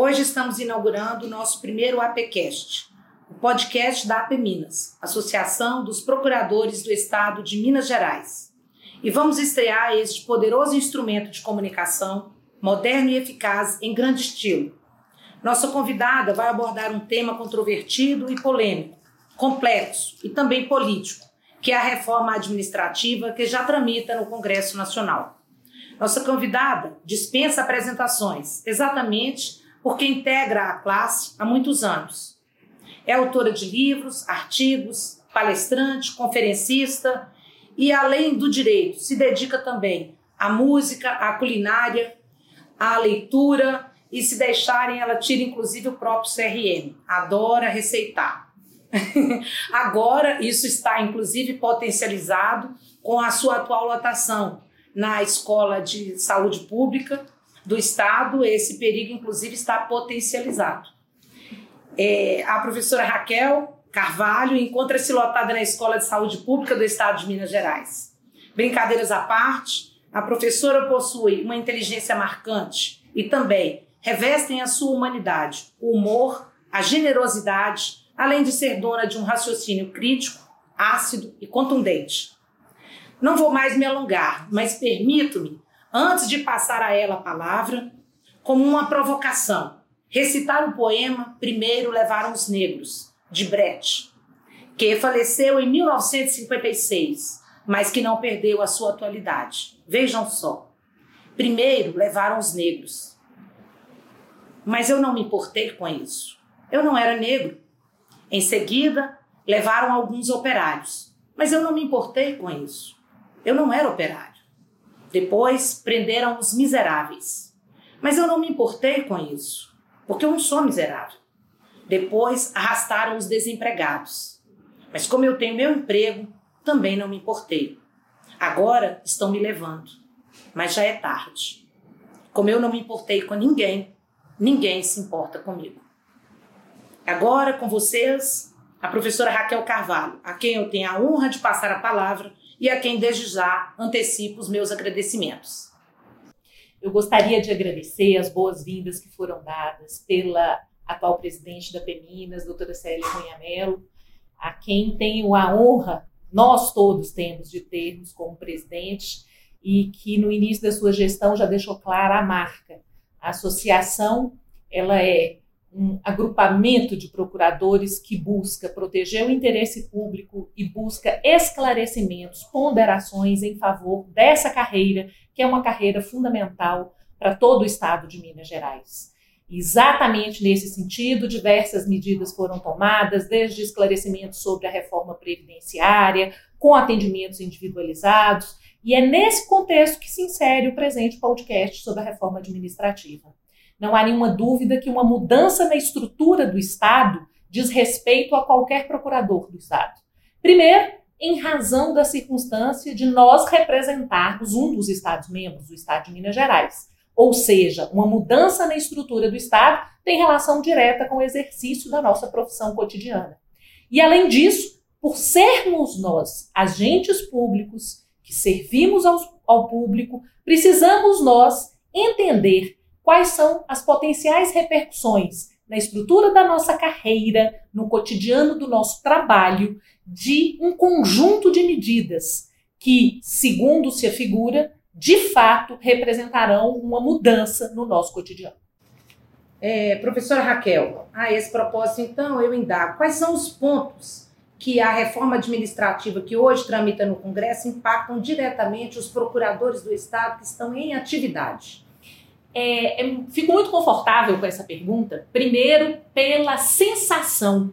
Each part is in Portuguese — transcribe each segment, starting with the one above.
Hoje estamos inaugurando o nosso primeiro APcast, o podcast da AP Minas, Associação dos Procuradores do Estado de Minas Gerais. E vamos estrear este poderoso instrumento de comunicação, moderno e eficaz em grande estilo. Nossa convidada vai abordar um tema controvertido e polêmico, complexo e também político, que é a reforma administrativa que já tramita no Congresso Nacional. Nossa convidada dispensa apresentações, exatamente porque integra a classe há muitos anos. É autora de livros, artigos, palestrante, conferencista e, além do direito, se dedica também à música, à culinária, à leitura e, se deixarem, ela tira inclusive o próprio CRM. Adora receitar. Agora, isso está inclusive potencializado com a sua atual lotação na Escola de Saúde Pública do Estado, esse perigo, inclusive, está potencializado. É, a professora Raquel Carvalho encontra-se lotada na Escola de Saúde Pública do Estado de Minas Gerais. Brincadeiras à parte, a professora possui uma inteligência marcante e também revestem a sua humanidade, o humor, a generosidade, além de ser dona de um raciocínio crítico, ácido e contundente. Não vou mais me alongar, mas permito-me antes de passar a ela a palavra, como uma provocação. Recitar o poema Primeiro Levaram os Negros, de Brecht, que faleceu em 1956, mas que não perdeu a sua atualidade. Vejam só. Primeiro levaram os negros. Mas eu não me importei com isso. Eu não era negro. Em seguida, levaram alguns operários. Mas eu não me importei com isso. Eu não era operário. Depois prenderam os miseráveis. Mas eu não me importei com isso, porque eu não sou miserável. Depois arrastaram os desempregados. Mas como eu tenho meu emprego, também não me importei. Agora estão me levando, mas já é tarde. Como eu não me importei com ninguém, ninguém se importa comigo. Agora com vocês, a professora Raquel Carvalho, a quem eu tenho a honra de passar a palavra e a quem desde já antecipo os meus agradecimentos. Eu gostaria de agradecer as boas-vindas que foram dadas pela atual presidente da Peminas, doutora Célia Cunha Mello, a quem tenho a honra, nós todos temos, de termos como presidente, e que no início da sua gestão já deixou clara a marca. A associação, ela é um agrupamento de procuradores que busca proteger o interesse público e busca esclarecimentos, ponderações em favor dessa carreira, que é uma carreira fundamental para todo o estado de Minas Gerais. Exatamente nesse sentido, diversas medidas foram tomadas, desde esclarecimentos sobre a reforma previdenciária, com atendimentos individualizados, e é nesse contexto que se insere o presente podcast sobre a reforma administrativa. Não há nenhuma dúvida que uma mudança na estrutura do Estado diz respeito a qualquer procurador do Estado. Primeiro, em razão da circunstância de nós representarmos um dos Estados-membros, o Estado de Minas Gerais. Ou seja, uma mudança na estrutura do Estado tem relação direta com o exercício da nossa profissão cotidiana. E, além disso, por sermos nós agentes públicos que servimos ao, ao público, precisamos nós entender quais são as potenciais repercussões na estrutura da nossa carreira, no cotidiano do nosso trabalho, de um conjunto de medidas que, segundo se afigura, de fato representarão uma mudança no nosso cotidiano. É, professora Raquel, a esse propósito, então, eu indago quais são os pontos que a reforma administrativa que hoje tramita no Congresso impactam diretamente os procuradores do Estado que estão em atividade? É, é, fico muito confortável com essa pergunta, primeiro pela sensação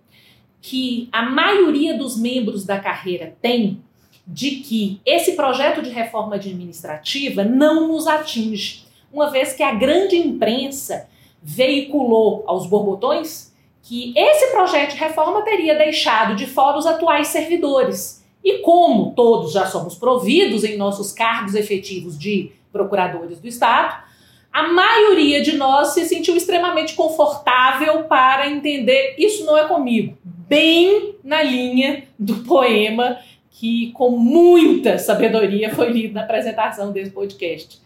que a maioria dos membros da carreira tem de que esse projeto de reforma administrativa não nos atinge, uma vez que a grande imprensa veiculou aos borbotões que esse projeto de reforma teria deixado de fora os atuais servidores. E como todos já somos providos em nossos cargos efetivos de procuradores do Estado, a maioria de nós se sentiu extremamente confortável para entender isso não é comigo. Bem na linha do poema que, com muita sabedoria, foi lido na apresentação desse podcast.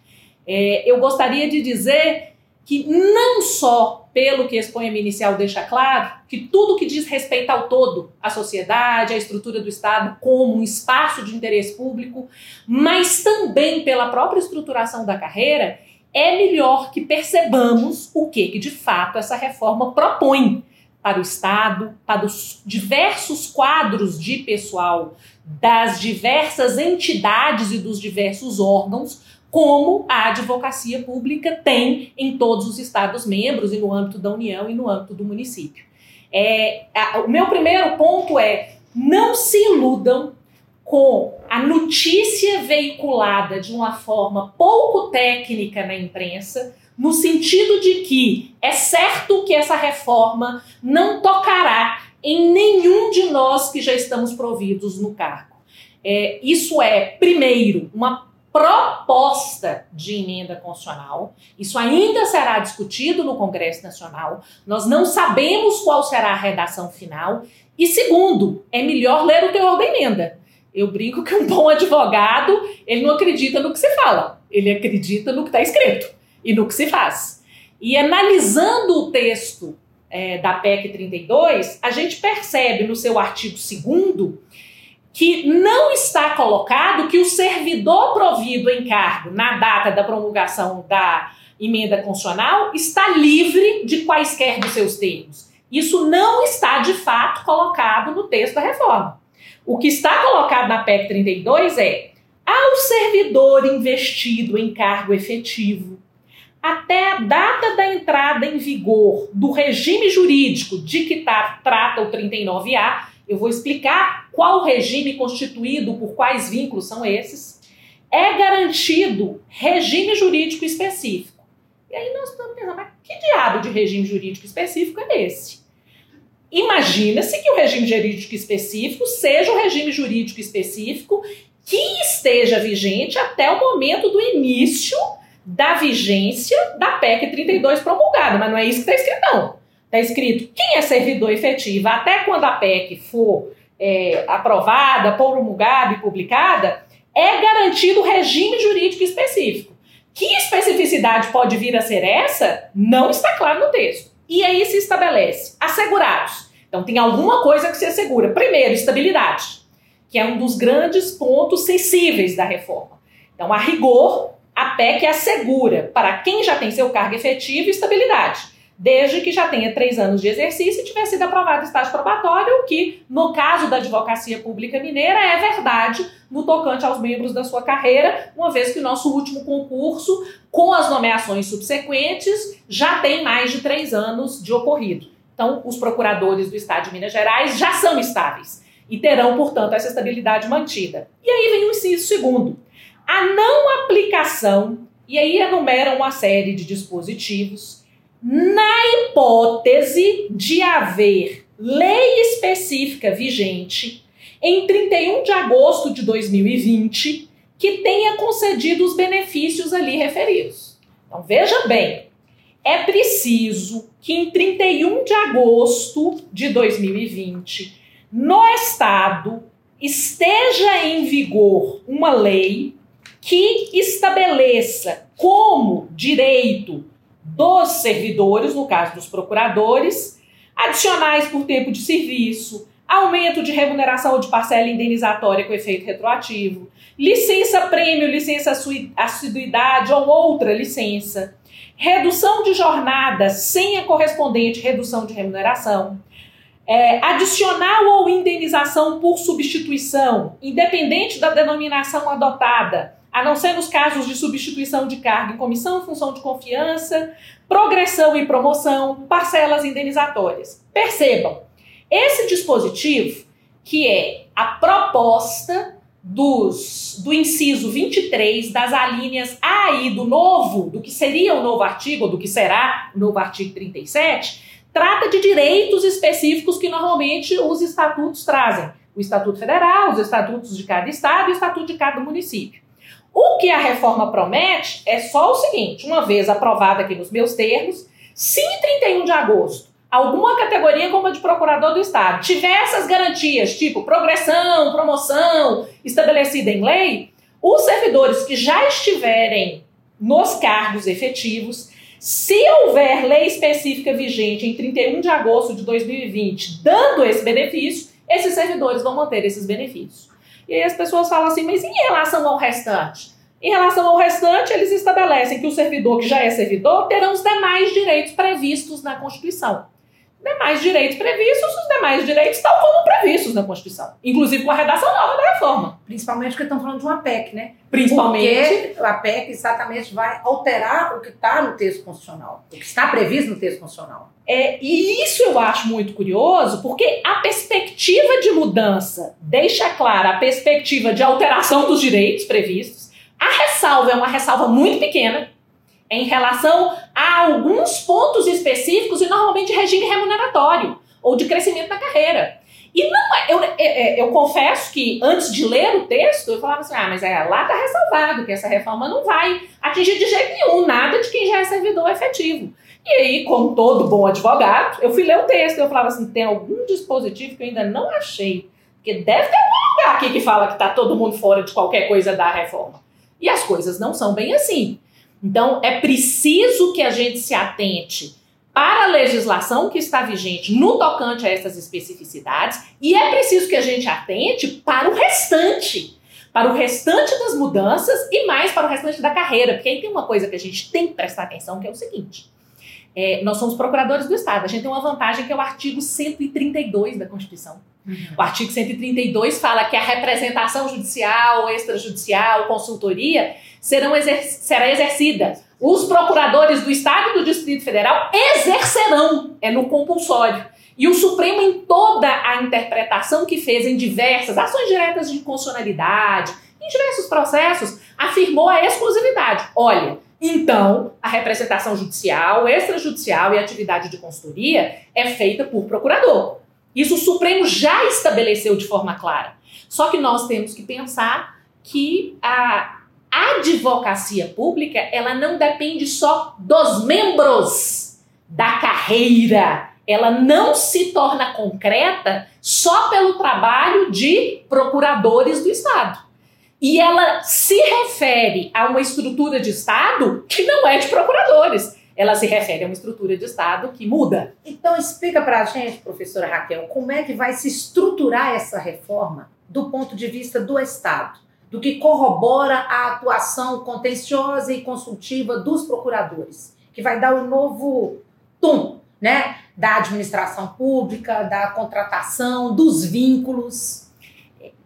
É, eu gostaria de dizer que não só pelo que esse poema inicial deixa claro, que tudo que diz respeito ao todo, à sociedade, à estrutura do Estado como um espaço de interesse público, mas também pela própria estruturação da carreira, é melhor que percebamos o que, que de fato essa reforma propõe para o Estado, para os diversos quadros de pessoal das diversas entidades e dos diversos órgãos como a advocacia pública tem em todos os Estados-membros e no âmbito da União e no âmbito do município. É, a, o meu primeiro ponto é: não se iludam com a notícia veiculada de uma forma pouco técnica na imprensa, no sentido de que é certo que essa reforma não tocará em nenhum de nós que já estamos providos no cargo. É, isso é, primeiro, uma proposta de emenda constitucional. Isso ainda será discutido no Congresso Nacional. Nós não sabemos qual será a redação final. E segundo, é melhor ler o teor da emenda. Eu brinco que um bom advogado, ele não acredita no que se fala, ele acredita no que está escrito e no que se faz. E analisando o texto é, da PEC 32, a gente percebe no seu artigo 2 que não está colocado que o servidor provido em cargo na data da promulgação da emenda constitucional está livre de quaisquer dos seus termos. Isso não está de fato colocado no texto da reforma. O que está colocado na PEC 32 é ao servidor investido em cargo efetivo até a data da entrada em vigor do regime jurídico de que tá, trata o 39A, eu vou explicar qual regime constituído por quais vínculos são esses. É garantido regime jurídico específico. E aí nós estamos pensando, mas que diabo de regime jurídico específico é esse? Imagina-se que o regime jurídico específico seja o regime jurídico específico que esteja vigente até o momento do início da vigência da PEC 32 promulgada, mas não é isso que está escrito, não. Está escrito quem é servidor efetivo até quando a PEC for é, aprovada, promulgada e publicada, é garantido regime jurídico específico. Que especificidade pode vir a ser essa? Não está claro no texto. E aí se estabelece assegurados. Então tem alguma coisa que se assegura. Primeiro, estabilidade, que é um dos grandes pontos sensíveis da reforma. Então, a rigor, a PEC assegura para quem já tem seu cargo efetivo estabilidade desde que já tenha três anos de exercício e tiver sido aprovado estágio probatório, o que, no caso da advocacia pública mineira, é verdade no tocante aos membros da sua carreira, uma vez que o nosso último concurso, com as nomeações subsequentes, já tem mais de três anos de ocorrido. Então, os procuradores do Estado de Minas Gerais já são estáveis e terão, portanto, essa estabilidade mantida. E aí vem o inciso segundo. A não aplicação, e aí enumera uma série de dispositivos na hipótese de haver lei específica vigente em 31 de agosto de 2020 que tenha concedido os benefícios ali referidos. Então veja bem, é preciso que em 31 de agosto de 2020 no estado esteja em vigor uma lei que estabeleça como direito dos servidores, no caso dos procuradores, adicionais por tempo de serviço, aumento de remuneração ou de parcela indenizatória com efeito retroativo, licença prêmio, licença assiduidade ou outra licença, redução de jornada sem a correspondente redução de remuneração, é, adicional ou indenização por substituição, independente da denominação adotada, a não ser nos casos de substituição de cargo em comissão, função de confiança, progressão e promoção, parcelas indenizatórias. Percebam, esse dispositivo, que é a proposta dos, do inciso 23 das alíneas A e do novo, do que seria o novo artigo, ou do que será o novo artigo 37, trata de direitos específicos que normalmente os estatutos trazem. O Estatuto Federal, os estatutos de cada estado e o Estatuto de cada município. O que a reforma promete é só o seguinte: uma vez aprovada aqui nos meus termos, se em 31 de agosto alguma categoria como a de procurador do Estado tiver essas garantias, tipo progressão, promoção, estabelecida em lei, os servidores que já estiverem nos cargos efetivos Se houver lei específica vigente em 31 de agosto de 2020 dando esse benefício, esses servidores vão manter esses benefícios. E aí as pessoas falam assim, mas em relação ao restante? Em relação ao restante, eles estabelecem que o servidor que já é servidor terá os demais direitos previstos na Constituição demais direitos previstos, os demais direitos tal como previstos na Constituição. Inclusive com a redação nova da reforma. Principalmente porque estão falando de uma PEC, né? Principalmente. Porque a PEC exatamente vai alterar o que está no texto constitucional, o que está previsto no texto constitucional. É, e isso eu acho muito curioso, porque a perspectiva de mudança deixa clara a perspectiva de alteração dos direitos previstos. A ressalva é uma ressalva muito pequena, em relação a alguns pontos específicos e normalmente regime remuneratório ou de crescimento da carreira. E não é, eu, eu, é, é, eu, confesso que antes de ler o texto, eu falava assim: ah, mas é, lá está ressalvado que essa reforma não vai atingir de jeito nenhum nada de quem já é servidor efetivo. E aí, como todo bom advogado, eu fui ler o texto e eu falava assim: tem algum dispositivo que eu ainda não achei, porque deve ter algum lugar aqui que fala que está todo mundo fora de qualquer coisa da reforma. E as coisas não são bem assim. Então, é preciso que a gente se atente para a legislação que está vigente no tocante a essas especificidades e é preciso que a gente atente para o restante, para o restante das mudanças e mais para o restante da carreira, porque aí tem uma coisa que a gente tem que prestar atenção que é o seguinte. É, nós somos procuradores do Estado. A gente tem uma vantagem que é o artigo 132 da Constituição. Uhum. O artigo 132 fala que a representação judicial, extrajudicial, consultoria serão exer será exercida. Os procuradores do Estado e do Distrito Federal exercerão, é no compulsório. E o Supremo, em toda a interpretação que fez em diversas ações diretas de constitucionalidade, em diversos processos, afirmou a exclusividade. Olha, então, a representação judicial, extrajudicial e atividade de consultoria é feita por procurador. Isso o Supremo já estabeleceu de forma clara. Só que nós temos que pensar que a a advocacia pública, ela não depende só dos membros da carreira. Ela não se torna concreta só pelo trabalho de procuradores do Estado. E ela se refere a uma estrutura de Estado que não é de procuradores. Ela se refere a uma estrutura de Estado que muda. Então, explica para a gente, professora Raquel, como é que vai se estruturar essa reforma do ponto de vista do Estado do que corrobora a atuação contenciosa e consultiva dos procuradores, que vai dar um novo tom, né, da administração pública, da contratação, dos vínculos.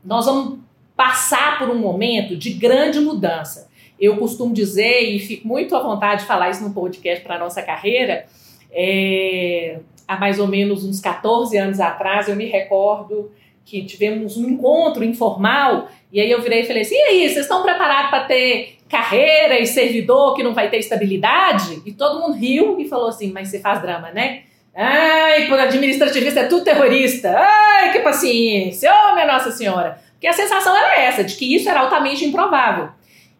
Nós vamos passar por um momento de grande mudança. Eu costumo dizer, e fico muito à vontade de falar isso no podcast para nossa carreira, é, há mais ou menos uns 14 anos atrás, eu me recordo que tivemos um encontro informal e aí eu virei e falei assim: e aí, vocês estão preparados para ter carreira e servidor que não vai ter estabilidade? E todo mundo riu e falou assim: mas você faz drama, né? Ai, por administrativista é tudo terrorista. Ai, que paciência. Oh, minha Nossa Senhora. Porque a sensação era essa, de que isso era altamente improvável.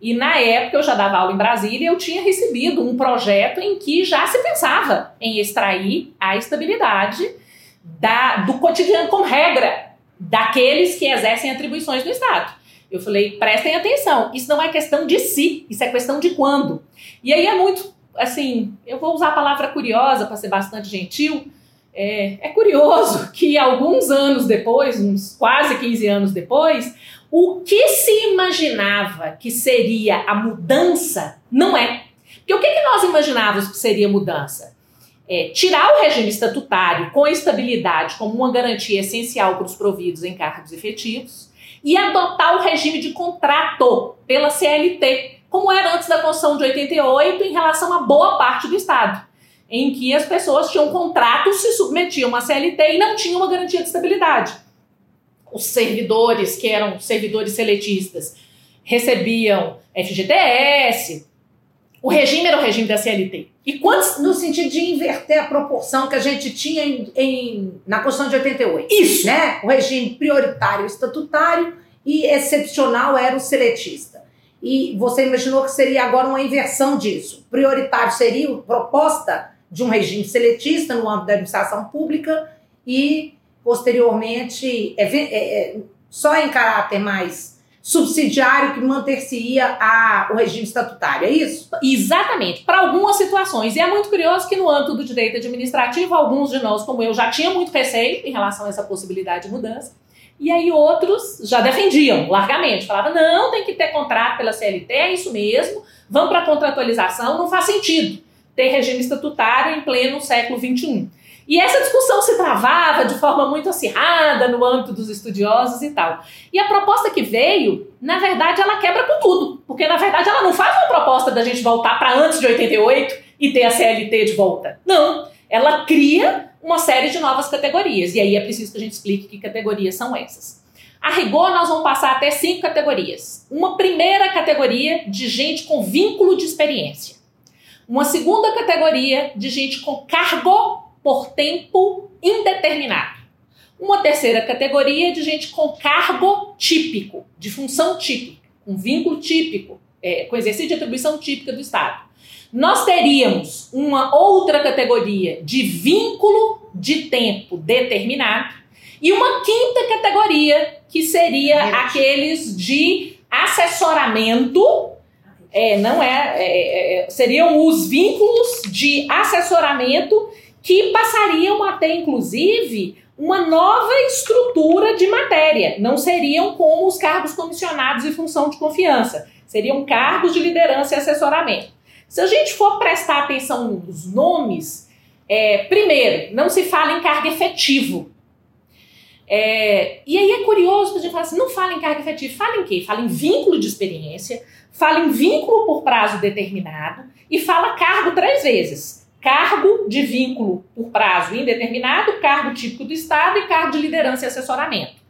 E na época eu já dava aula em Brasília eu tinha recebido um projeto em que já se pensava em extrair a estabilidade da, do cotidiano como regra daqueles que exercem atribuições do Estado. Eu falei, prestem atenção, isso não é questão de si, isso é questão de quando. E aí é muito, assim, eu vou usar a palavra curiosa para ser bastante gentil. É, é curioso que alguns anos depois, uns quase 15 anos depois, o que se imaginava que seria a mudança não é. Porque o que, que nós imaginávamos que seria mudança? É, tirar o regime estatutário com estabilidade como uma garantia essencial para os providos em cargos efetivos e adotar o regime de contrato pela CLT, como era antes da Constituição de 88 em relação a boa parte do Estado, em que as pessoas tinham contratos, se submetiam à CLT e não tinham uma garantia de estabilidade. Os servidores, que eram servidores seletistas, recebiam FGTS, o regime era o regime da CLT. E quantos, no sentido de inverter a proporção que a gente tinha em, em, na Constituição de 88. Isso. Né? O regime prioritário estatutário e excepcional era o seletista. E você imaginou que seria agora uma inversão disso. Prioritário seria proposta de um regime seletista no âmbito da administração pública e, posteriormente, é, é, é, só em caráter mais subsidiário que manter-se-ia o regime estatutário, é isso? Exatamente, para algumas situações. E é muito curioso que no âmbito do direito administrativo, alguns de nós, como eu, já tinham muito receio em relação a essa possibilidade de mudança. E aí outros já defendiam largamente, falavam, não, tem que ter contrato pela CLT, é isso mesmo, vamos para a contratualização, não faz sentido ter regime estatutário em pleno século XXI. E essa discussão se travava de forma muito acirrada no âmbito dos estudiosos e tal. E a proposta que veio, na verdade, ela quebra com tudo. Porque, na verdade, ela não faz uma proposta da gente voltar para antes de 88 e ter a CLT de volta. Não. Ela cria uma série de novas categorias. E aí é preciso que a gente explique que categorias são essas. A rigor, nós vamos passar até cinco categorias. Uma primeira categoria de gente com vínculo de experiência. Uma segunda categoria de gente com cargo por tempo indeterminado. Uma terceira categoria de gente com cargo típico, de função típica, com vínculo típico, é, com exercício de atribuição típica do Estado. Nós teríamos uma outra categoria de vínculo de tempo determinado e uma quinta categoria que seria aqueles de assessoramento é, não é, é, é, seriam os vínculos de assessoramento que passariam a ter, inclusive, uma nova estrutura de matéria. Não seriam como os cargos comissionados e função de confiança. Seriam cargos de liderança e assessoramento. Se a gente for prestar atenção nos nomes, é, primeiro, não se fala em cargo efetivo. É, e aí é curioso a gente fala assim, não fala em cargo efetivo, fala em quê? Fala em vínculo de experiência, fala em vínculo por prazo determinado e fala cargo três vezes cargo de vínculo por prazo indeterminado, cargo típico do Estado e cargo de liderança e assessoramento.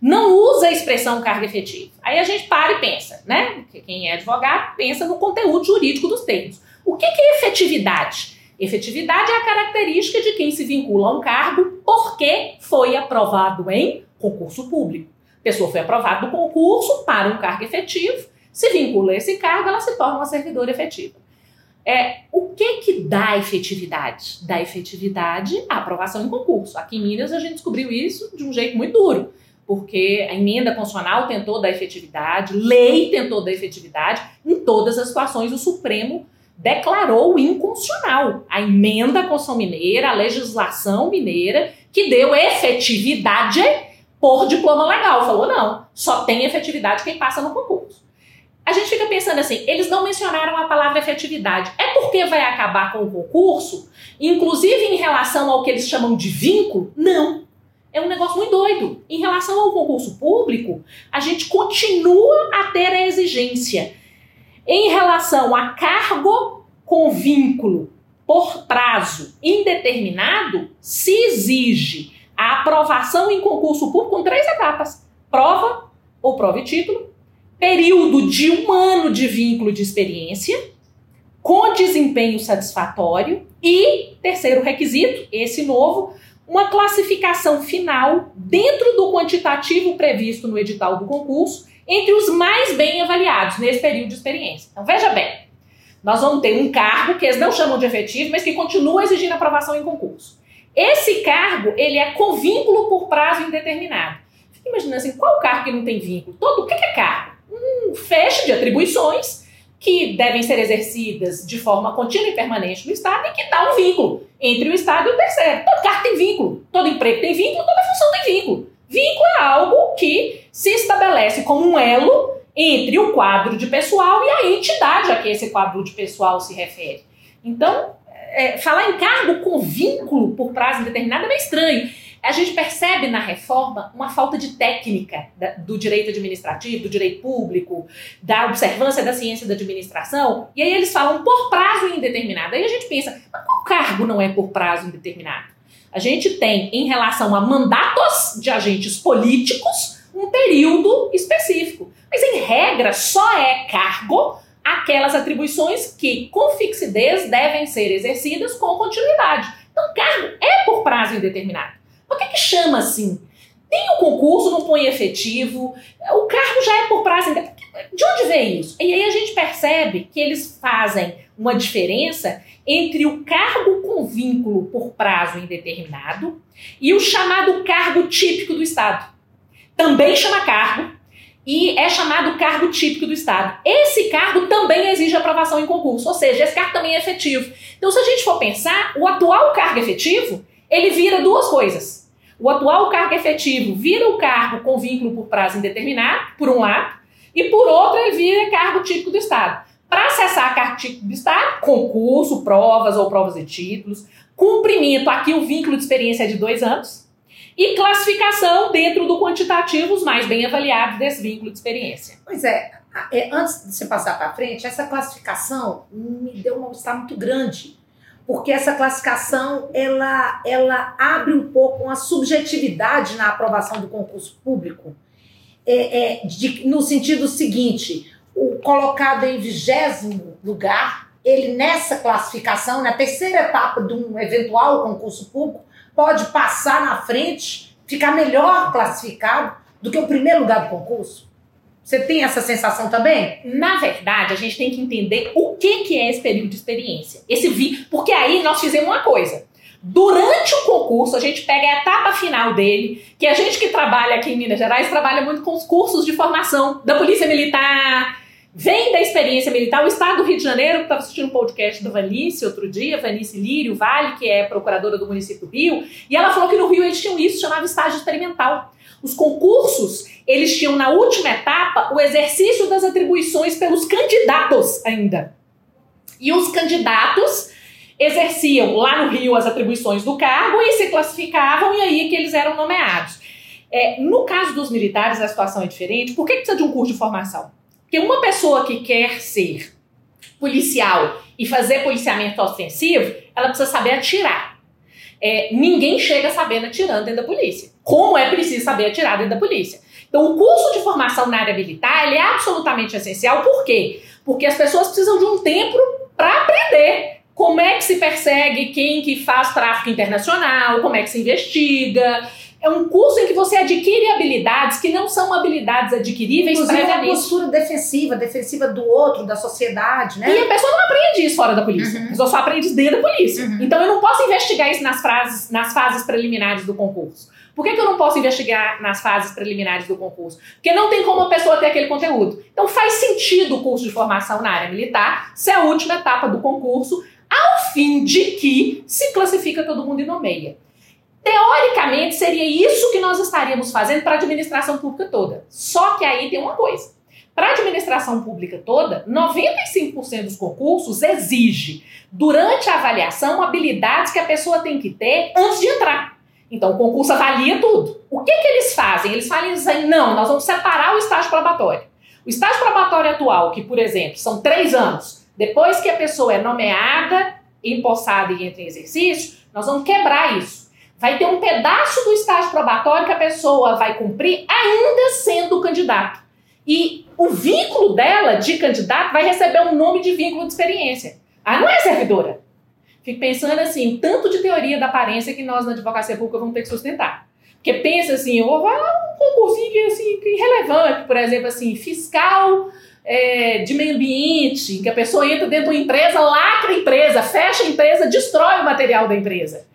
Não usa a expressão cargo efetivo. Aí a gente para e pensa, né? Quem é advogado pensa no conteúdo jurídico dos termos. O que é efetividade? Efetividade é a característica de quem se vincula a um cargo porque foi aprovado em concurso público. A pessoa foi aprovada no concurso para um cargo efetivo, se vincula a esse cargo, ela se torna uma servidora efetiva. É, o que que dá efetividade? Dá efetividade a aprovação em concurso. Aqui em Minas a gente descobriu isso de um jeito muito duro, porque a emenda constitucional tentou dar efetividade, lei tentou dar efetividade, em todas as situações o Supremo declarou inconstitucional a emenda Constituição Mineira, a legislação mineira, que deu efetividade por diploma legal. Falou, não, só tem efetividade quem passa no concurso a gente fica pensando assim, eles não mencionaram a palavra efetividade. É porque vai acabar com o concurso, inclusive em relação ao que eles chamam de vínculo? Não. É um negócio muito doido. Em relação ao concurso público, a gente continua a ter a exigência. Em relação a cargo com vínculo por prazo indeterminado, se exige a aprovação em concurso público com três etapas: prova ou prova e título, período de um ano de vínculo de experiência, com desempenho satisfatório e, terceiro requisito, esse novo, uma classificação final dentro do quantitativo previsto no edital do concurso entre os mais bem avaliados nesse período de experiência. Então, veja bem, nós vamos ter um cargo que eles não chamam de efetivo, mas que continua exigindo aprovação em concurso. Esse cargo, ele é com vínculo por prazo indeterminado. Fica imaginando assim, qual cargo que não tem vínculo? Todo, o que é cargo? Um fecho de atribuições que devem ser exercidas de forma contínua e permanente no Estado e que dá um vínculo entre o Estado e o terceiro. Todo cargo tem vínculo, todo emprego tem vínculo, toda função tem vínculo. Vínculo é algo que se estabelece como um elo entre o quadro de pessoal e a entidade a que esse quadro de pessoal se refere. Então, é, falar em cargo com vínculo por prazo indeterminado é meio estranho a gente percebe na reforma uma falta de técnica do direito administrativo, do direito público, da observância da ciência da administração, e aí eles falam por prazo indeterminado. Aí a gente pensa, mas qual cargo não é por prazo indeterminado? A gente tem, em relação a mandatos de agentes políticos, um período específico. Mas, em regra, só é cargo aquelas atribuições que, com fixidez, devem ser exercidas com continuidade. Então, cargo é por prazo indeterminado. Por que, que chama assim? Tem o concurso, não põe efetivo, o cargo já é por prazo. De onde vem isso? E aí a gente percebe que eles fazem uma diferença entre o cargo com vínculo por prazo indeterminado e o chamado cargo típico do Estado. Também chama cargo, e é chamado cargo típico do Estado. Esse cargo também exige aprovação em concurso, ou seja, esse cargo também é efetivo. Então, se a gente for pensar, o atual cargo efetivo, ele vira duas coisas. O atual cargo efetivo vira o cargo com vínculo por prazo indeterminado, por um lado, e por outro ele vira cargo típico do Estado. Para acessar cargo típico do Estado, concurso, provas ou provas de títulos, cumprimento, aqui o vínculo de experiência é de dois anos, e classificação dentro do quantitativo, os mais bem avaliados desse vínculo de experiência. Pois é, é antes de você passar para frente, essa classificação me deu um mal-estar muito grande, porque essa classificação ela, ela abre um pouco uma subjetividade na aprovação do concurso público, é, é, de, no sentido seguinte, o colocado em vigésimo lugar, ele nessa classificação, na terceira etapa de um eventual concurso público, pode passar na frente, ficar melhor classificado do que o primeiro lugar do concurso? Você tem essa sensação também? Na verdade, a gente tem que entender o que, que é esse período de experiência. Esse vi, porque aí nós fizemos uma coisa. Durante o concurso, a gente pega a etapa final dele, que a gente que trabalha aqui em Minas Gerais trabalha muito com os cursos de formação da Polícia Militar, vem da experiência militar. O Estado do Rio de Janeiro, que estava assistindo um podcast da Vanice outro dia, Vanice Lírio Vale, que é procuradora do município do Rio, e ela falou que no Rio eles tinham isso, chamava estágio experimental. Os concursos, eles tinham na última etapa o exercício das atribuições pelos candidatos ainda. E os candidatos exerciam lá no Rio as atribuições do cargo e se classificavam, e aí que eles eram nomeados. É, no caso dos militares, a situação é diferente. Por que precisa de um curso de formação? Porque uma pessoa que quer ser policial e fazer policiamento ofensivo, ela precisa saber atirar. É, ninguém chega sabendo atirando dentro da polícia. Como é preciso saber atirar dentro da polícia? Então, o curso de formação na área militar ele é absolutamente essencial. Por quê? Porque as pessoas precisam de um tempo para aprender como é que se persegue quem que faz tráfico internacional, como é que se investiga, é um curso em que você adquire habilidades que não são habilidades adquiríveis Inclusive, previamente. uma postura defensiva, defensiva do outro, da sociedade, né? E a pessoa não aprende isso fora da polícia. Uhum. A pessoa só aprende isso dentro da polícia. Uhum. Então eu não posso investigar isso nas, frases, nas fases preliminares do concurso. Por que, que eu não posso investigar nas fases preliminares do concurso? Porque não tem como a pessoa ter aquele conteúdo. Então faz sentido o curso de formação na área militar ser a última etapa do concurso, ao fim de que se classifica todo mundo e nomeia. Teoricamente, seria isso que nós estaríamos fazendo para a administração pública toda. Só que aí tem uma coisa. Para a administração pública toda, 95% dos concursos exige, durante a avaliação, habilidades que a pessoa tem que ter antes de entrar. Então, o concurso avalia tudo. O que, que eles fazem? Eles falam assim, não, nós vamos separar o estágio probatório. O estágio probatório atual, que, por exemplo, são três anos, depois que a pessoa é nomeada, empossada e entra em exercício, nós vamos quebrar isso vai ter um pedaço do estágio probatório que a pessoa vai cumprir ainda sendo candidato. E o vínculo dela de candidato vai receber um nome de vínculo de experiência. Ah, não é servidora. Fico pensando assim, tanto de teoria da aparência que nós na advocacia pública vamos ter que sustentar. Porque pensa assim, eu vou um concursinho assim, irrelevante, por exemplo, assim, fiscal é, de meio ambiente, que a pessoa entra dentro de uma empresa, lacra a empresa, fecha a empresa, destrói o material da empresa.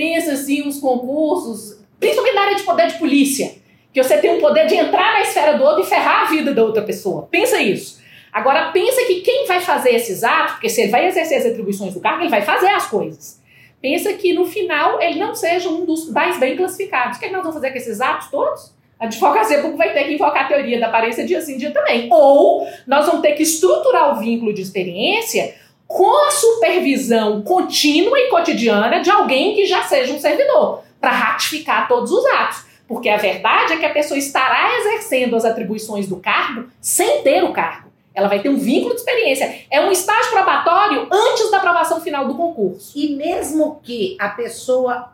Pensa assim, uns concursos, principalmente na área de poder de polícia, que você tem o poder de entrar na esfera do outro e ferrar a vida da outra pessoa. Pensa isso. Agora, pensa que quem vai fazer esses atos, porque se ele vai exercer as atribuições do cargo, ele vai fazer as coisas. Pensa que no final ele não seja um dos mais bem classificados. O que, é que nós vamos fazer com esses atos todos? A advocacia pública vai ter que invocar a teoria da aparência dia sim, dia também. Ou nós vamos ter que estruturar o vínculo de experiência com a supervisão contínua e cotidiana de alguém que já seja um servidor, para ratificar todos os atos. Porque a verdade é que a pessoa estará exercendo as atribuições do cargo sem ter o cargo. Ela vai ter um vínculo de experiência. É um estágio probatório antes da aprovação final do concurso. E mesmo que a pessoa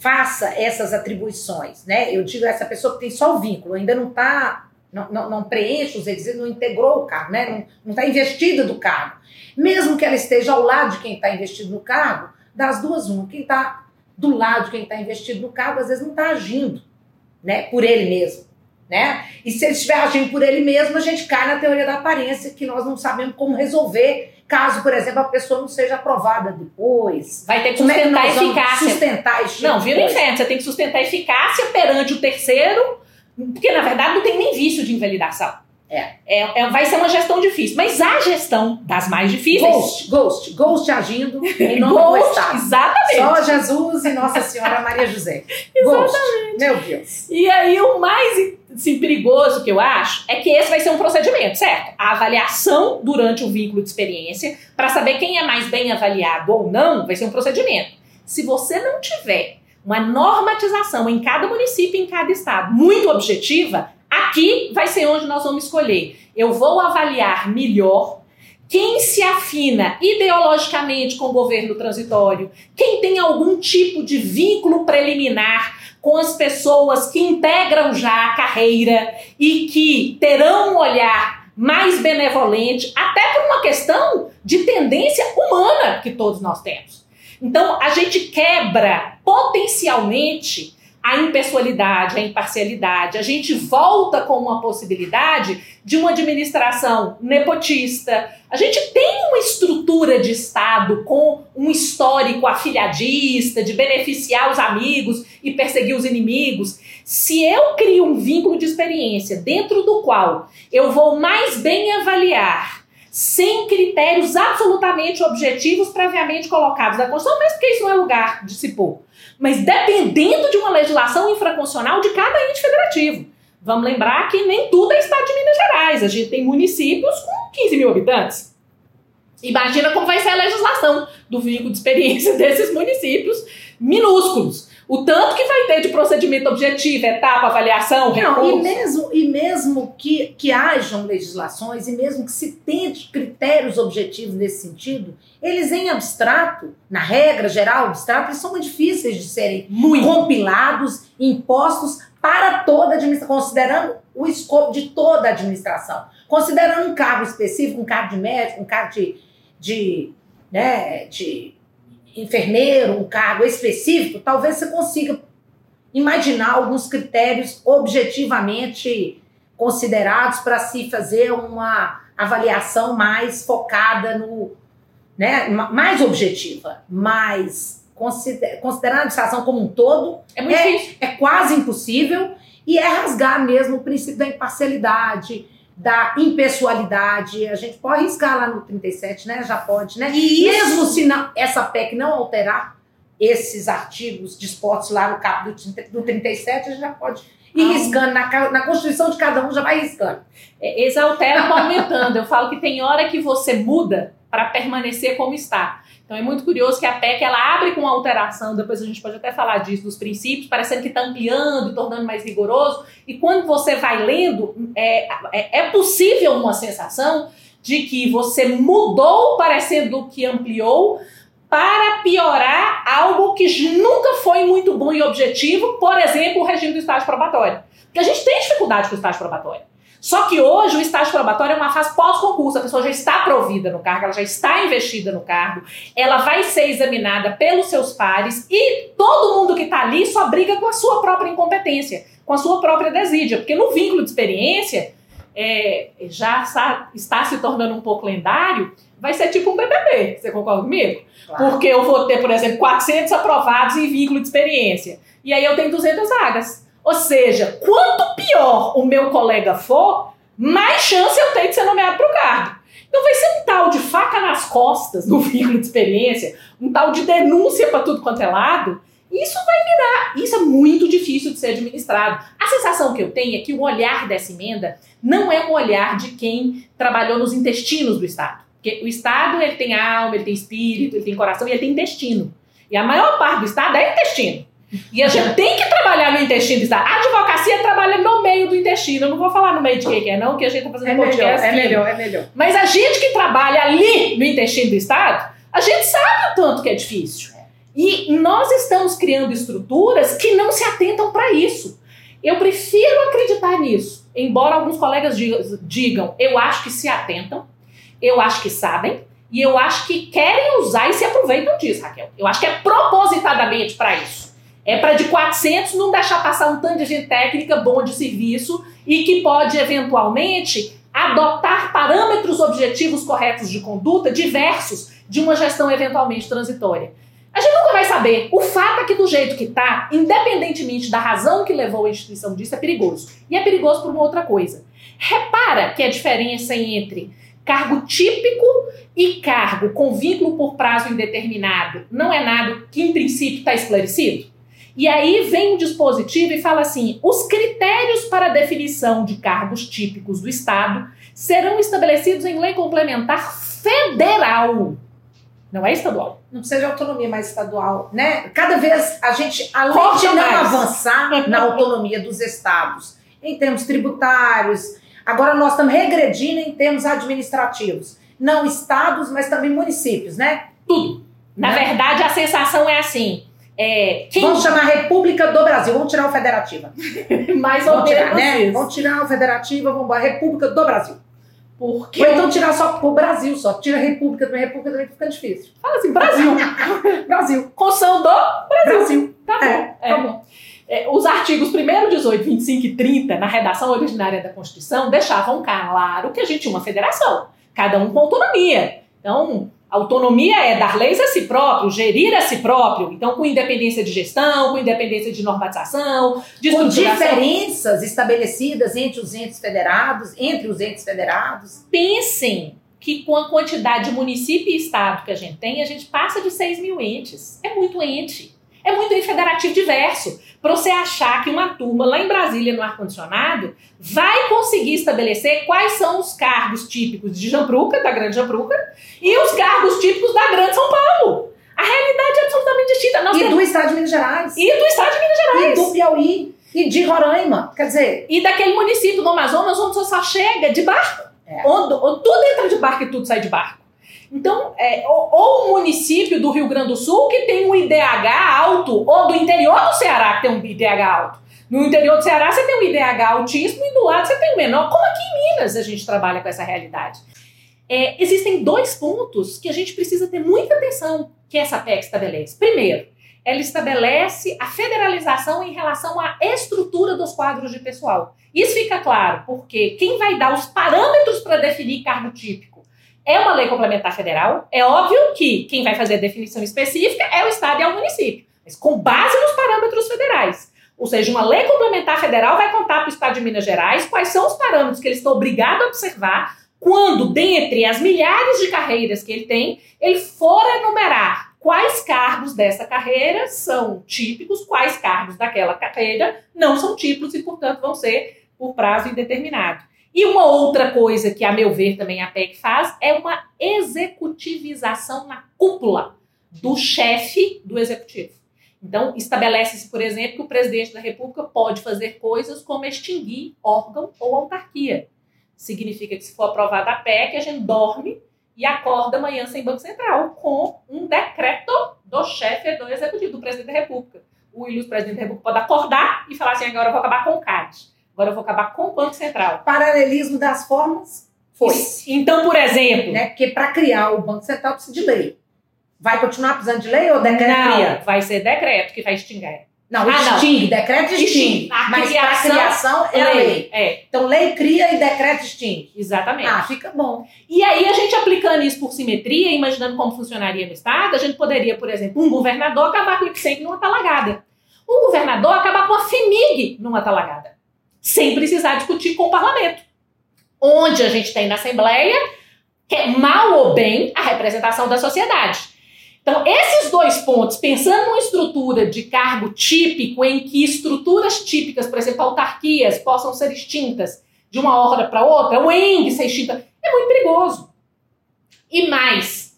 faça essas atribuições, né? Eu digo essa pessoa que tem só o vínculo, ainda não está não, não, não, preenche os requisitos, não integrou o cargo, né? não está investida do cargo. Mesmo que ela esteja ao lado de quem está investido no cargo, das duas, uma. Quem está do lado de quem está investido no cargo, às vezes não está agindo né, por ele mesmo. Né? E se ele estiver agindo por ele mesmo, a gente cai na teoria da aparência, que nós não sabemos como resolver, caso, por exemplo, a pessoa não seja aprovada depois. Vai ter que é sustentar é que a eficácia. Sustentar Não, vira inferno. Você tem que sustentar a eficácia perante o terceiro Porque, na verdade, não tem nem vício de invalidação. É. É, é, vai ser uma gestão difícil, mas a gestão das mais difíceis. Ghost, Ghost, Ghost agindo em nome Ghost, do Estado. Exatamente. Só Jesus e Nossa Senhora Maria José. Ghost. Meu Deus. E aí, o mais assim, perigoso que eu acho é que esse vai ser um procedimento, certo? A avaliação durante o vínculo de experiência, para saber quem é mais bem avaliado ou não, vai ser um procedimento. Se você não tiver uma normatização em cada município, em cada estado, muito objetiva, Aqui vai ser onde nós vamos escolher. Eu vou avaliar melhor quem se afina ideologicamente com o governo transitório, quem tem algum tipo de vínculo preliminar com as pessoas que integram já a carreira e que terão um olhar mais benevolente, até por uma questão de tendência humana que todos nós temos. Então, a gente quebra potencialmente a impessoalidade, a imparcialidade. A gente volta com uma possibilidade de uma administração nepotista. A gente tem uma estrutura de Estado com um histórico afiliadista, de beneficiar os amigos e perseguir os inimigos. Se eu crio um vínculo de experiência dentro do qual eu vou mais bem avaliar sem critérios absolutamente objetivos previamente colocados na Constituição, mesmo porque isso não é lugar de se pôr mas dependendo de uma legislação infraconstitucional de cada ente federativo. Vamos lembrar que nem tudo é estado de Minas Gerais. A gente tem municípios com 15 mil habitantes. Imagina como vai ser a legislação do vínculo de experiência desses municípios minúsculos. O tanto que vai ter de procedimento objetivo, etapa, avaliação, Não, e mesmo, e mesmo que, que hajam legislações, e mesmo que se tente critérios objetivos nesse sentido, eles em abstrato, na regra geral, abstrato, eles são muito difíceis de serem muito. compilados, impostos para toda a administração, considerando o escopo de toda a administração. Considerando um cargo específico, um cargo de médico, um cargo de, de, né, de enfermeiro, um cargo específico, talvez você consiga imaginar alguns critérios objetivamente considerados para se fazer uma avaliação mais focada no, né, mais objetiva, mas considerando a administração como um todo. É, é, é quase impossível e é rasgar mesmo o princípio da imparcialidade, da impessoalidade. A gente pode riscar lá no 37, né? Já pode, né? E Mesmo se não, essa PEC não alterar esses artigos dispostos lá no capítulo do 37, a gente já pode ir ah. riscando. Na, na Constituição de cada um já vai riscando. É, eles alteram aumentando. Eu falo que tem hora que você muda para permanecer como está. Então é muito curioso que a PEC ela abre com alteração, depois a gente pode até falar disso, dos princípios, parecendo que está ampliando, tornando mais rigoroso. E quando você vai lendo, é, é, é possível uma sensação de que você mudou parecendo que ampliou para piorar algo que nunca foi muito bom e objetivo, por exemplo, o regime do estágio probatório. Porque a gente tem dificuldade com o estágio probatório. Só que hoje o estágio probatório é uma fase pós-concurso, a pessoa já está provida no cargo, ela já está investida no cargo, ela vai ser examinada pelos seus pares e todo mundo que está ali só briga com a sua própria incompetência, com a sua própria desídia, porque no vínculo de experiência é, já está, se tornando um pouco lendário, vai ser tipo um BBB, você concorda comigo? Claro. Porque eu vou ter, por exemplo, 400 aprovados em vínculo de experiência, e aí eu tenho 200 vagas. Ou seja, quanto pior o meu colega for, mais chance eu tenho de ser nomeado para o cargo. Então vai ser um tal de faca nas costas no vínculo de experiência, um tal de denúncia para tudo quanto é lado. Isso vai virar, isso é muito difícil de ser administrado. A sensação que eu tenho é que o olhar dessa emenda não é um olhar de quem trabalhou nos intestinos do Estado. Porque o Estado ele tem alma, ele tem espírito, ele tem coração e ele tem intestino. E a maior parte do Estado é intestino. E a gente tem que trabalhar no intestino do Estado. A advocacia trabalha no meio do intestino. Eu não vou falar no meio de quem que é, não, que a gente está fazendo é podcast. Melhor, é melhor, é melhor. Mas a gente que trabalha ali no intestino do Estado, a gente sabe o tanto que é difícil. E nós estamos criando estruturas que não se atentam para isso. Eu prefiro acreditar nisso, embora alguns colegas digam, eu acho que se atentam, eu acho que sabem, e eu acho que querem usar e se aproveitam disso, Raquel. Eu acho que é propositadamente para isso. É para de 400 não deixar passar um tanto de gente técnica bom de serviço e que pode eventualmente adotar parâmetros objetivos corretos de conduta diversos de uma gestão eventualmente transitória. A gente nunca vai saber. O fato é que do jeito que tá, independentemente da razão que levou a instituição disso, é perigoso. E é perigoso por uma outra coisa. Repara que a diferença entre cargo típico e cargo com vínculo por prazo indeterminado não é nada que em princípio está esclarecido? E aí vem um dispositivo e fala assim: os critérios para definição de cargos típicos do Estado serão estabelecidos em lei complementar federal. Não é estadual. Não precisa de autonomia mais estadual, né? Cada vez a gente, além de não mais. avançar na autonomia dos estados, em termos tributários, agora nós estamos regredindo em termos administrativos. Não estados, mas também municípios, né? Tudo. Na né? verdade, a sensação é assim: é, quem... Vamos chamar República do Brasil, vamos tirar o Federativa. Mais ou vamos menos. Tirar, né? Vamos tirar o Federativa, vamos embora, República do Brasil. Porque ou então tirar só o Brasil, só tira República também, República também fica difícil. Fala assim, Brasil. Brasil. Constituição do Brasil. Brasil. Tá bom. É, é. Tá bom. É, os artigos 1, 18, 25 e 30, na redação originária da Constituição, deixavam claro que a gente tinha uma federação, cada um com autonomia. Então, Autonomia é dar leis a si próprio, gerir a si próprio, então com independência de gestão, com independência de normatização, de com diferenças estabelecidas entre os entes federados, entre os entes federados. Pensem que com a quantidade de município e estado que a gente tem, a gente passa de 6 mil entes. É muito ente. É muito ente federativo diverso para você achar que uma turma lá em Brasília, no ar-condicionado, vai conseguir estabelecer quais são os cargos típicos de Jampruca, da Grande Jampruca, e os cargos típicos da Grande São Paulo. A realidade é absolutamente distinta. Nós e temos... do Estado de Minas Gerais. E do Estado de Minas Gerais. E do Piauí. E de Roraima. Quer dizer... E daquele município do Amazonas onde você só chega de barco. É. Onde, onde tudo entra de barco e tudo sai de barco. Então, é, ou, ou um município do Rio Grande do Sul que tem um IDH alto, ou do interior do Ceará que tem um IDH alto. No interior do Ceará você tem um IDH altíssimo e do lado você tem um menor. Como aqui em Minas a gente trabalha com essa realidade? É, existem dois pontos que a gente precisa ter muita atenção que essa PEC estabelece. Primeiro, ela estabelece a federalização em relação à estrutura dos quadros de pessoal. Isso fica claro, porque quem vai dar os parâmetros para definir cargo típico é uma lei complementar federal. É óbvio que quem vai fazer a definição específica é o Estado e é o município, mas com base nos parâmetros federais. Ou seja, uma lei complementar federal vai contar para o Estado de Minas Gerais quais são os parâmetros que eles estão obrigados a observar quando, dentre as milhares de carreiras que ele tem, ele for enumerar quais cargos dessa carreira são típicos, quais cargos daquela carreira não são típicos e, portanto, vão ser por prazo indeterminado. E uma outra coisa que, a meu ver, também a PEC faz é uma executivização na cúpula do chefe do executivo. Então, estabelece-se, por exemplo, que o presidente da República pode fazer coisas como extinguir órgão ou autarquia. Significa que, se for aprovada a PEC, a gente dorme e acorda amanhã sem Banco Central com um decreto do chefe do executivo, do presidente da República. O ilustre presidente da República pode acordar e falar assim: agora eu vou acabar com o CAD. Agora eu vou acabar com o Banco Central. Paralelismo das formas foi. Então, por exemplo. Né, porque para criar o Banco Central precisa de lei. Vai continuar precisando de lei ou decreto não, cria? Vai ser decreto que vai extinguir. Não, ah, extingue, não. decreto extingue. extingue. mas criação, a criação é lei. lei. É. Então, lei cria e decreto extingue. Exatamente. Ah, fica bom. E aí, a gente aplicando isso por simetria, imaginando como funcionaria no Estado, a gente poderia, por exemplo, um governador acabar com o IPSEC numa talagada. Um governador acabar com a FEMIG numa talagada sem precisar discutir com o parlamento. Onde a gente tem na Assembleia, que é mal ou bem a representação da sociedade. Então, esses dois pontos, pensando numa estrutura de cargo típico, em que estruturas típicas, por exemplo, autarquias, possam ser extintas de uma hora para outra, o ENG ser extinta, é muito perigoso. E mais,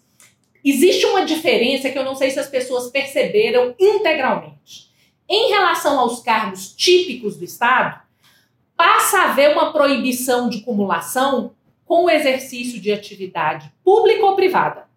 existe uma diferença que eu não sei se as pessoas perceberam integralmente. Em relação aos cargos típicos do Estado, passa a haver uma proibição de cumulação com o exercício de atividade pública ou privada.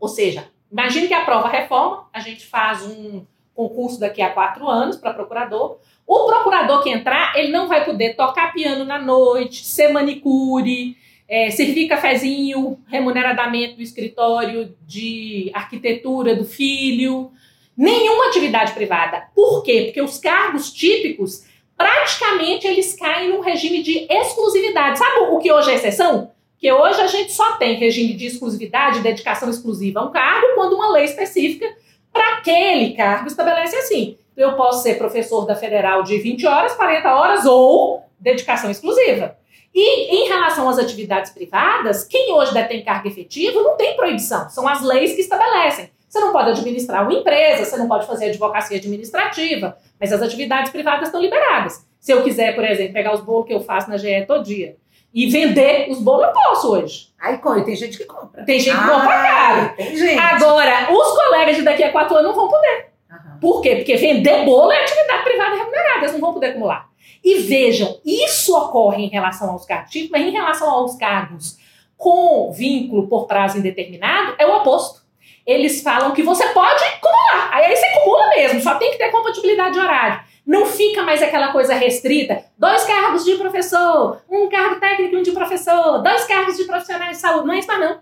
Ou seja, imagine que aprova a reforma, a gente faz um concurso daqui a quatro anos para procurador. O procurador que entrar, ele não vai poder tocar piano na noite, ser manicure, é, servir cafezinho remuneradamente no escritório de arquitetura do filho, nenhuma atividade privada. Por quê? Porque os cargos típicos praticamente eles caem num regime de exclusividade. Sabe o que hoje é exceção? Que hoje a gente só tem regime de exclusividade, dedicação exclusiva a um cargo, quando uma lei específica Para aquele cargo, estabelece assim. Eu posso ser professor da federal de 20 horas, 40 horas ou dedicação exclusiva. E em relação às atividades privadas, quem hoje detém cargo efetivo não tem proibição, são as leis que estabelecem. Você não pode administrar uma empresa, você não pode fazer advocacia administrativa, mas as atividades privadas estão liberadas. Se eu quiser, por exemplo, pegar os bolos que eu faço na GE todo dia e vender os bolos, eu posso hoje. Aí tem gente que compra. Tem gente que ah, compra caro. Tem gente. Agora, os colegas de daqui a quatro anos não vão poder. Uhum. Por quê? Porque vender bolo é atividade privada remunerada, eles não vão poder acumular. E vejam, isso ocorre em relação aos cargos mas em relação aos cargos com vínculo por prazo indeterminado, é o oposto. Eles falam que você pode acumular. Aí você acumula mesmo, só tem que ter compatibilidade de horário. Não fica mais aquela coisa restrita. Dois cargos de professor, um cargo técnico e um de professor, dois cargos de profissionais de saúde. Não é isso não.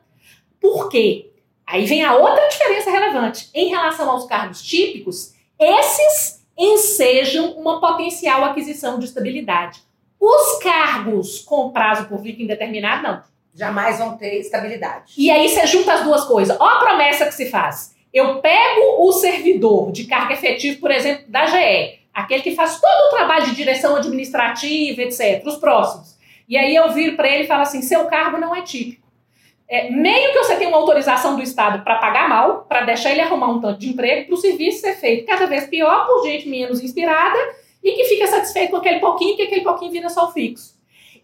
Por quê? Aí vem a outra diferença relevante. Em relação aos cargos típicos, esses ensejam uma potencial aquisição de estabilidade. Os cargos com prazo por vínculo indeterminado, não. Jamais vão ter estabilidade. E aí você junta as duas coisas. Olha a promessa que se faz. Eu pego o servidor de carga efetiva, por exemplo, da GE, aquele que faz todo o trabalho de direção administrativa, etc., os próximos. E aí eu viro para ele e falo assim: seu cargo não é típico. É, meio que você tem uma autorização do Estado para pagar mal, para deixar ele arrumar um tanto de emprego, para o serviço ser feito cada vez pior por gente menos inspirada e que fica satisfeito com aquele pouquinho, que aquele pouquinho vira só fixo.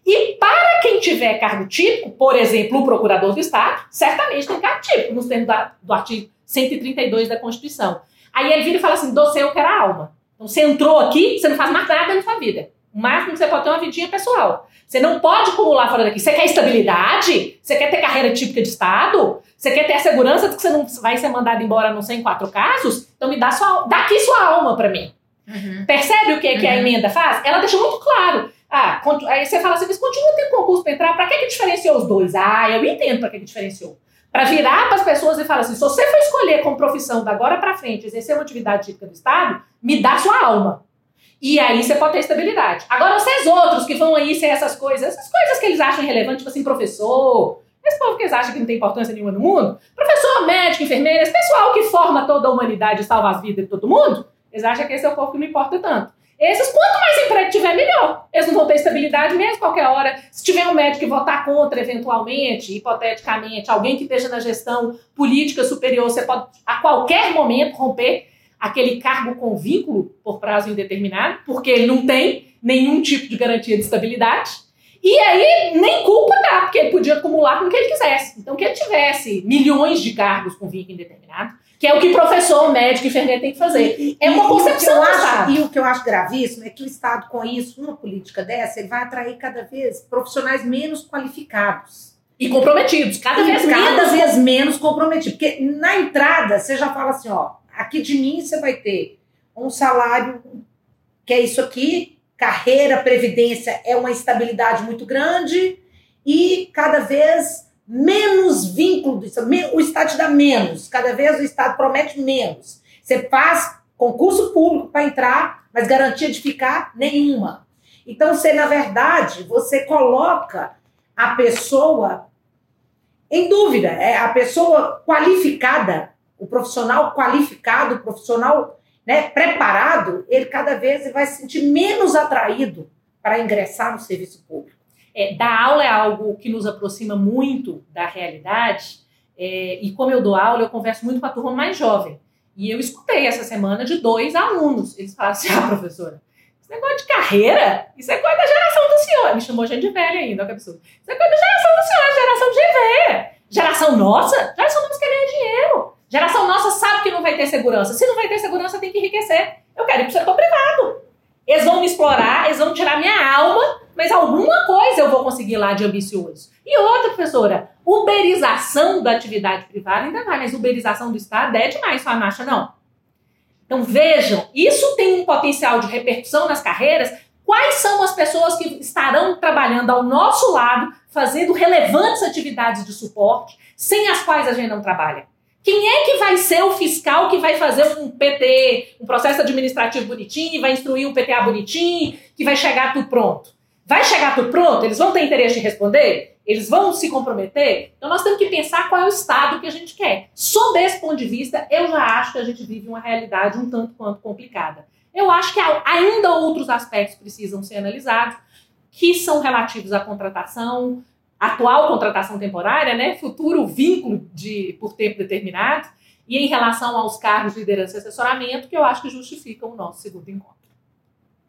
E para quem tiver cargo típico, por exemplo, o procurador do Estado, certamente tem cargo típico, nos termos da, do artigo 132 da Constituição. Aí ele vira e fala assim: doce eu quero a alma. Então você entrou aqui, você não faz mais nada na sua vida. O máximo que você pode ter é uma vidinha pessoal. Você não pode acumular fora daqui. Você quer estabilidade? Você quer ter carreira típica de Estado? Você quer ter a segurança de que você não vai ser mandado embora, não sei, em quatro casos? Então me dá sua, dá aqui sua alma para mim. Uhum. Percebe o que, uhum. que a uhum. emenda faz? Ela deixa muito claro. Ah, aí você fala assim, mas continua tendo concurso para entrar, para que, que diferenciou os dois? Ah, eu entendo para que, que diferenciou. Para virar para as pessoas e falar assim: se você for escolher como profissão da agora para frente exercer uma atividade típica do Estado, me dá sua alma. E aí você pode ter estabilidade. Agora, vocês outros que vão aí ser essas coisas, essas coisas que eles acham relevantes, tipo assim, professor, esse povo que eles acham que não tem importância nenhuma no mundo, professor, médico, enfermeira, esse pessoal que forma toda a humanidade e salva as vidas de todo mundo, eles acham que esse é o povo que não importa tanto. Esses, quanto mais emprego tiver, melhor. Eles não vão ter estabilidade mesmo qualquer hora. Se tiver um médico que votar contra, eventualmente, hipoteticamente, alguém que esteja na gestão política superior, você pode a qualquer momento romper aquele cargo com vínculo por prazo indeterminado, porque ele não tem nenhum tipo de garantia de estabilidade. E aí, nem culpa dá, porque ele podia acumular com o que ele quisesse. Então, que ele tivesse milhões de cargos com vínculo indeterminado, que é o que professor, médico e enfermeiro tem que fazer. E, é uma concepção do Estado. E o que eu acho gravíssimo é que o Estado, com isso, uma política dessa, ele vai atrair cada vez profissionais menos qualificados. E comprometidos, cada e vez cada menos. Cada vez menos comprometidos. Porque na entrada, você já fala assim, ó, Aqui de mim você vai ter um salário que é isso aqui, carreira, previdência é uma estabilidade muito grande e cada vez menos vínculo, o Estado te dá menos, cada vez o Estado promete menos. Você faz concurso público para entrar, mas garantia de ficar nenhuma. Então, você, na verdade, você coloca a pessoa em dúvida, é a pessoa qualificada o profissional qualificado, o profissional né, preparado, ele cada vez vai se sentir menos atraído para ingressar no serviço público. É, dar aula é algo que nos aproxima muito da realidade. É, e como eu dou aula, eu converso muito com a turma mais jovem. E eu escutei essa semana de dois alunos. Eles falaram assim: ah, professora, esse negócio de carreira, isso é coisa da geração do senhor. Me chamou gente de velha ainda, olha que absurdo. Isso é coisa da geração do senhor, geração de GV. Geração nossa, geração nossa quer ganhar dinheiro. Geração nossa sabe que não vai ter segurança. Se não vai ter segurança, tem que enriquecer. Eu quero ir para o setor privado. Eles vão me explorar, eles vão tirar minha alma, mas alguma coisa eu vou conseguir lá de ambicioso. E outra, professora, uberização da atividade privada ainda vai, mas uberização do Estado é demais, sua marcha, não. Então vejam, isso tem um potencial de repercussão nas carreiras. Quais são as pessoas que estarão trabalhando ao nosso lado, fazendo relevantes atividades de suporte, sem as quais a gente não trabalha? Quem é que vai ser o fiscal que vai fazer um PT, um processo administrativo bonitinho, vai instruir um PTA bonitinho, que vai chegar tudo pronto? Vai chegar tudo pronto? Eles vão ter interesse em responder? Eles vão se comprometer? Então nós temos que pensar qual é o estado que a gente quer. Sob esse ponto de vista, eu já acho que a gente vive uma realidade um tanto quanto complicada. Eu acho que ainda outros aspectos precisam ser analisados, que são relativos à contratação, atual contratação temporária, né, futuro vínculo de por tempo determinado, e em relação aos cargos de liderança e assessoramento, que eu acho que justificam o nosso segundo encontro.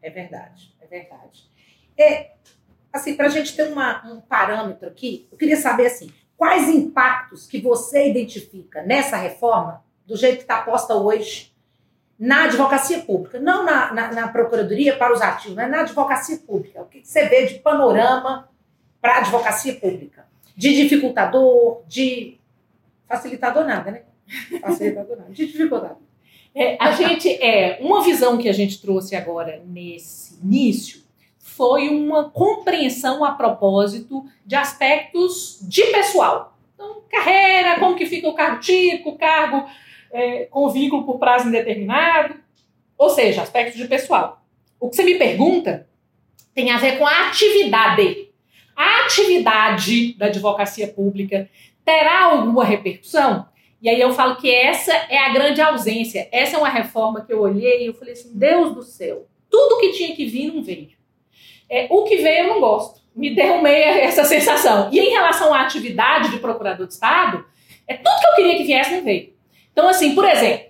É verdade, é verdade. É, assim, para a gente ter uma, um parâmetro aqui, eu queria saber assim, quais impactos que você identifica nessa reforma, do jeito que está posta hoje, na advocacia pública, não na, na, na procuradoria para os ativos, mas na advocacia pública. O que você vê de panorama para a advocacia pública? De dificultador, de facilitador nada, né? Facilitador nada, de dificultador. É, a gente é uma visão que a gente trouxe agora nesse início foi uma compreensão a propósito de aspectos de pessoal. Então, carreira, como que fica o cargo típico, cargo é, com vínculo por prazo indeterminado, ou seja, aspectos de pessoal. O que você me pergunta tem a ver com a atividade. A atividade da advocacia pública terá alguma repercussão? E aí eu falo que essa é a grande ausência. Essa é uma reforma que eu olhei e eu falei assim, Deus do céu, tudo que tinha que vir não veio. É, o que veio eu não gosto. Me derrumei essa sensação. E em relação à atividade de procurador de Estado, é tudo que eu queria que viesse não veio. Então, assim, por exemplo,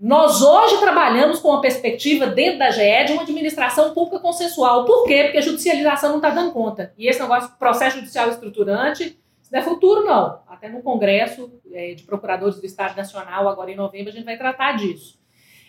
nós hoje trabalhamos com uma perspectiva dentro da GE de uma administração pública consensual. Por quê? Porque a judicialização não está dando conta. E esse negócio processo judicial estruturante isso não é futuro, não. Até no Congresso é, de Procuradores do Estado Nacional, agora em novembro, a gente vai tratar disso.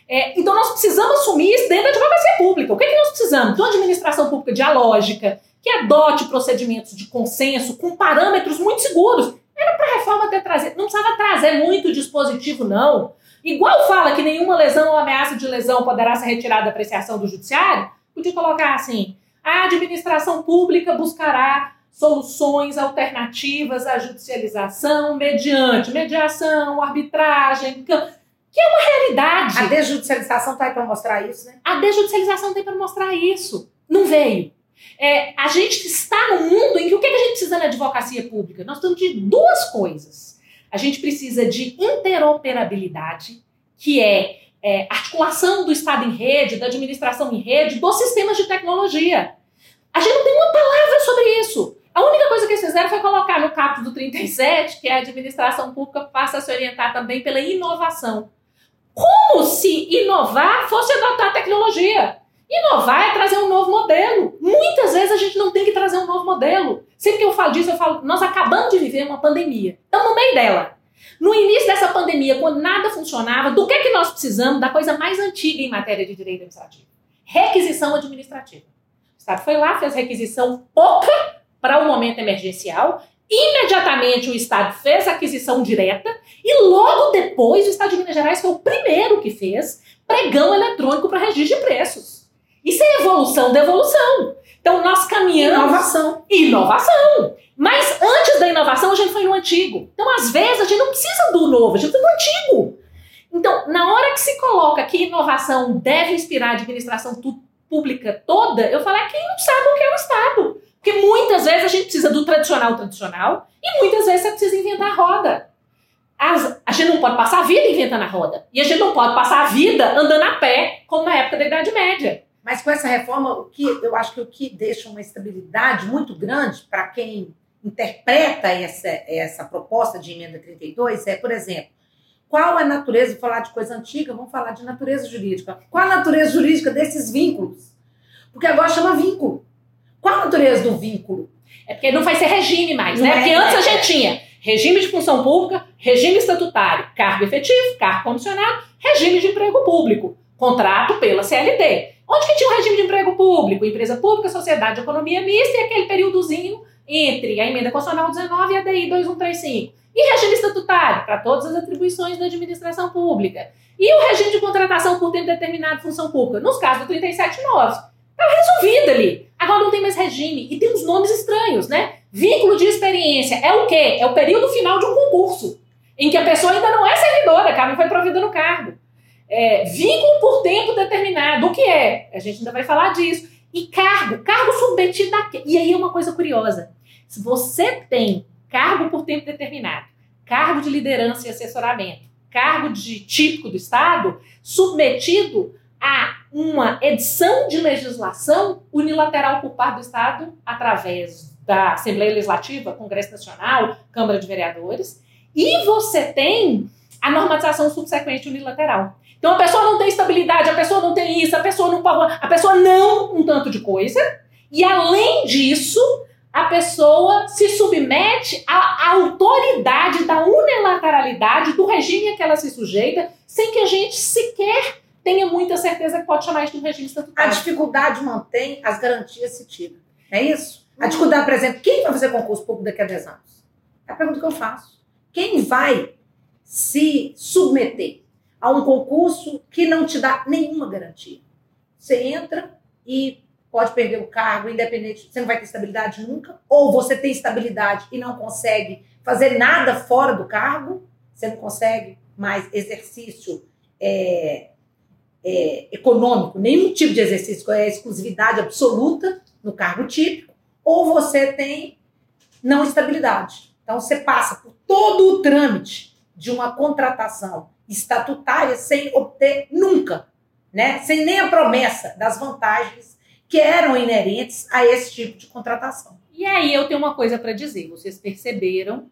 É, então, nós precisamos assumir isso dentro da advocacia pública. O que, é que nós precisamos? De uma administração pública dialógica, que adote procedimentos de consenso com parâmetros muito seguros. Era para a reforma ter trazido. Não precisava trazer muito dispositivo, não. Igual fala que nenhuma lesão ou ameaça de lesão poderá ser retirada da apreciação do judiciário, podia colocar assim: a administração pública buscará soluções alternativas à judicialização mediante mediação, arbitragem, que é uma realidade. A desjudicialização está aí para mostrar isso, né? A desjudicialização tem para mostrar isso. Não veio. É, a gente está num mundo em que o que a gente precisa na advocacia pública? Nós temos de duas coisas. A gente precisa de interoperabilidade, que é, é articulação do Estado em rede, da administração em rede, dos sistemas de tecnologia. A gente não tem uma palavra sobre isso. A única coisa que eles fizeram foi colocar no capítulo do 37 que a administração pública passa a se orientar também pela inovação. Como se inovar fosse adotar tecnologia? Inovar é trazer um novo modelo. Muitas vezes a gente não tem que trazer um novo modelo. Sempre que eu falo disso, eu falo, nós acabamos de viver uma pandemia. Estamos no meio dela. No início dessa pandemia, quando nada funcionava, do que, é que nós precisamos? Da coisa mais antiga em matéria de direito administrativo. Requisição administrativa. O Estado foi lá, fez requisição pouca para o um momento emergencial. Imediatamente o Estado fez a aquisição direta e logo depois o Estado de Minas Gerais foi o primeiro que fez pregão eletrônico para registro de preços. Isso é evolução da evolução. Então nós caminhamos. Inovação. Inovação. Mas antes da inovação a gente foi no antigo. Então às vezes a gente não precisa do novo, a gente precisa do antigo. Então, na hora que se coloca que inovação deve inspirar a administração pública toda, eu falo, é quem não sabe o que é o Estado. Porque muitas vezes a gente precisa do tradicional tradicional e muitas vezes você precisa inventar a roda. As, a gente não pode passar a vida inventando a roda. E a gente não pode passar a vida andando a pé, como na época da Idade Média. Mas com essa reforma, o que eu acho que o que deixa uma estabilidade muito grande para quem interpreta essa, essa proposta de emenda 32 é, por exemplo, qual a natureza, vou falar de coisa antiga, vamos falar de natureza jurídica. Qual a natureza jurídica desses vínculos? Porque agora chama vínculo. Qual a natureza do vínculo? É porque não vai ser regime mais, né? não né? É, porque antes a gente tinha regime de função pública, regime estatutário, cargo efetivo, cargo comissionado, regime de emprego público, contrato pela CLT. Onde que tinha o regime de emprego público? Empresa pública, sociedade de economia mista e aquele períodozinho entre a emenda constitucional 19 e a DI 2135. E regime estatutário, para todas as atribuições da administração pública. E o regime de contratação por tempo determinado de função pública, nos casos do 379. Tá resolvido ali. Agora não tem mais regime. E tem uns nomes estranhos, né? Vínculo de experiência é o quê? É o período final de um concurso, em que a pessoa ainda não é servidora, a não foi provida no cargo. É, vínculo por tempo determinado. O que é? A gente ainda vai falar disso. E cargo, cargo submetido a quê? E aí é uma coisa curiosa. Se você tem cargo por tempo determinado, cargo de liderança e assessoramento, cargo de típico do Estado, submetido a uma edição de legislação unilateral por parte do Estado, através da Assembleia Legislativa, Congresso Nacional, Câmara de Vereadores, e você tem a normatização subsequente unilateral. Então a pessoa não tem estabilidade, a pessoa não tem isso, a pessoa não a pessoa não um tanto de coisa, e além disso, a pessoa se submete à autoridade da unilateralidade do regime a que ela se sujeita, sem que a gente sequer tenha muita certeza que pode chamar isso de um regime estatutário. A dificuldade mantém, as garantias se tiram. É isso? A dificuldade, por exemplo, quem vai fazer concurso público daqui a 10 anos? É a pergunta que eu faço. Quem vai se submeter a um concurso que não te dá nenhuma garantia? Você entra e pode perder o cargo, independente, você não vai ter estabilidade nunca, ou você tem estabilidade e não consegue fazer nada fora do cargo, você não consegue mais exercício é, é, econômico, nenhum tipo de exercício, é exclusividade absoluta no cargo típico, ou você tem não estabilidade. Então você passa por todo o trâmite de uma contratação estatutária sem obter nunca, né? sem nem a promessa das vantagens que eram inerentes a esse tipo de contratação. E aí eu tenho uma coisa para dizer. Vocês perceberam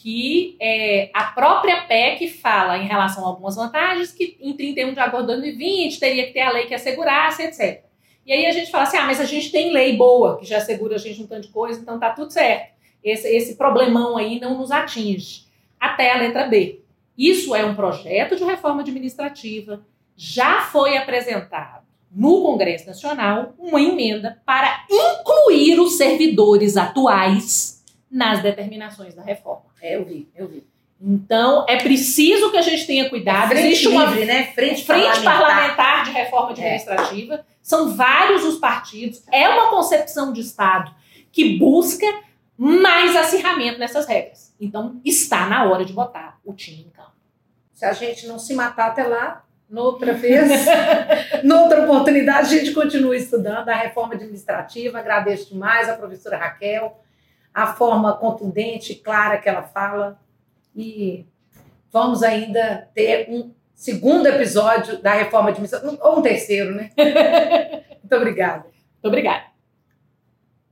que é, a própria PEC fala em relação a algumas vantagens que em 31 de agosto de 2020 teria que ter a lei que assegurasse, etc. E aí a gente fala assim, ah, mas a gente tem lei boa que já assegura a gente um tanto de coisa, então tá tudo certo. Esse, esse problemão aí não nos atinge. Até a letra B. Isso é um projeto de reforma administrativa, já foi apresentado no Congresso Nacional uma emenda para incluir os servidores atuais nas determinações da reforma. É, eu vi, eu vi. Então, é preciso que a gente tenha cuidado. É Existe uma livre, né? frente, frente parlamentar. parlamentar. de reforma administrativa. É. São vários os partidos. É uma concepção de Estado que busca mais acirramento nessas regras. Então, está na hora de botar o time em campo. Se a gente não se matar até lá, noutra vez, noutra oportunidade, a gente continua estudando a reforma administrativa. Agradeço demais a professora Raquel, a forma contundente e clara que ela fala. E vamos ainda ter um segundo episódio da reforma administrativa, ou um terceiro, né? Muito obrigada. Muito obrigada.